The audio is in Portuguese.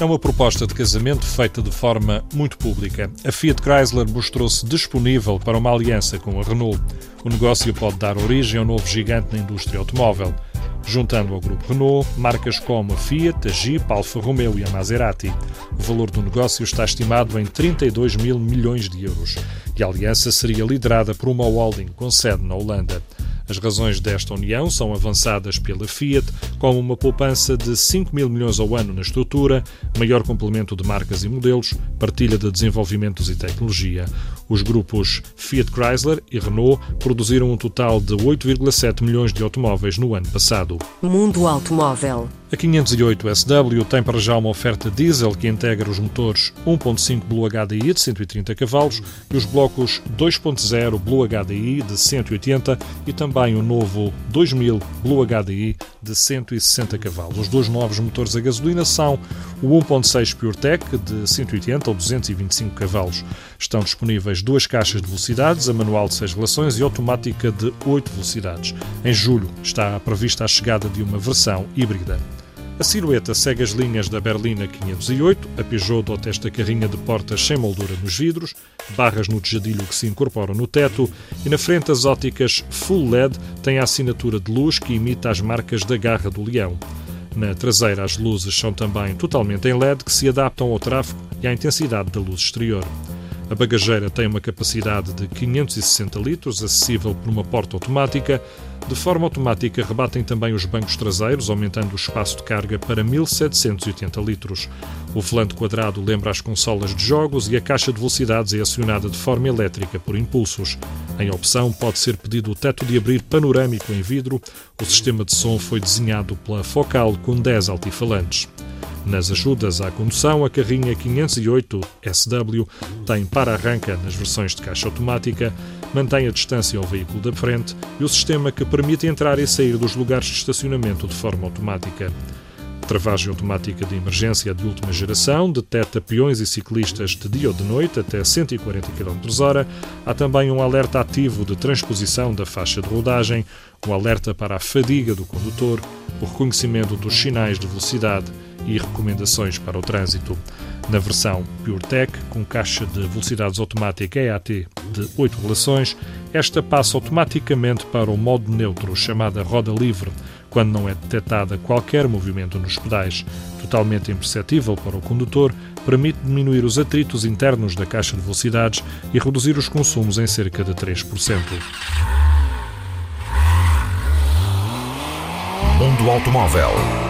É uma proposta de casamento feita de forma muito pública. A Fiat Chrysler mostrou-se disponível para uma aliança com a Renault. O negócio pode dar origem a um novo gigante na indústria automóvel, juntando ao grupo Renault marcas como a Fiat, a Jeep, a Alfa Romeo e a Maserati. O valor do negócio está estimado em 32 mil milhões de euros e a aliança seria liderada por uma holding com sede na Holanda. As razões desta união são avançadas pela Fiat, como uma poupança de 5 mil milhões ao ano na estrutura, maior complemento de marcas e modelos, partilha de desenvolvimentos e tecnologia. Os grupos Fiat Chrysler e Renault produziram um total de 8,7 milhões de automóveis no ano passado. Mundo Automóvel a 508 SW tem para já uma oferta diesel que integra os motores 1.5 Blue HDI de 130 cavalos e os blocos 2.0 Blue HDI de 180 e também o novo 2000 Blue HDI de 160 cavalos. Os dois novos motores a gasolina são o 1.6 PureTech de 180 ou 225 cavalos. Estão disponíveis duas caixas de velocidades, a manual de 6 relações e automática de 8 velocidades. Em julho está prevista a chegada de uma versão híbrida. A silhueta segue as linhas da Berlina 508, a Peugeot dota esta carrinha de portas sem moldura nos vidros, barras no tejadilho que se incorporam no teto e na frente as óticas Full LED têm a assinatura de luz que imita as marcas da garra do leão. Na traseira as luzes são também totalmente em LED que se adaptam ao tráfego e à intensidade da luz exterior. A bagageira tem uma capacidade de 560 litros, acessível por uma porta automática. De forma automática, rebatem também os bancos traseiros, aumentando o espaço de carga para 1780 litros. O volante quadrado lembra as consolas de jogos e a caixa de velocidades é acionada de forma elétrica por impulsos. Em opção, pode ser pedido o teto de abrir panorâmico em vidro. O sistema de som foi desenhado pela Focal com 10 altifalantes. Nas ajudas à condução, a carrinha 508 SW tem para-arranca nas versões de caixa automática, mantém a distância ao veículo da frente e o sistema que permite entrar e sair dos lugares de estacionamento de forma automática. Travagem automática de emergência de última geração, detecta peões e ciclistas de dia ou de noite até 140 km/h. Há também um alerta ativo de transposição da faixa de rodagem, um alerta para a fadiga do condutor, o reconhecimento dos sinais de velocidade e recomendações para o trânsito. Na versão PureTech, com caixa de velocidades automática EAT de 8 relações, esta passa automaticamente para o modo neutro, chamada roda livre, quando não é detectada qualquer movimento nos pedais. Totalmente imperceptível para o condutor, permite diminuir os atritos internos da caixa de velocidades e reduzir os consumos em cerca de 3%. Mundo Automóvel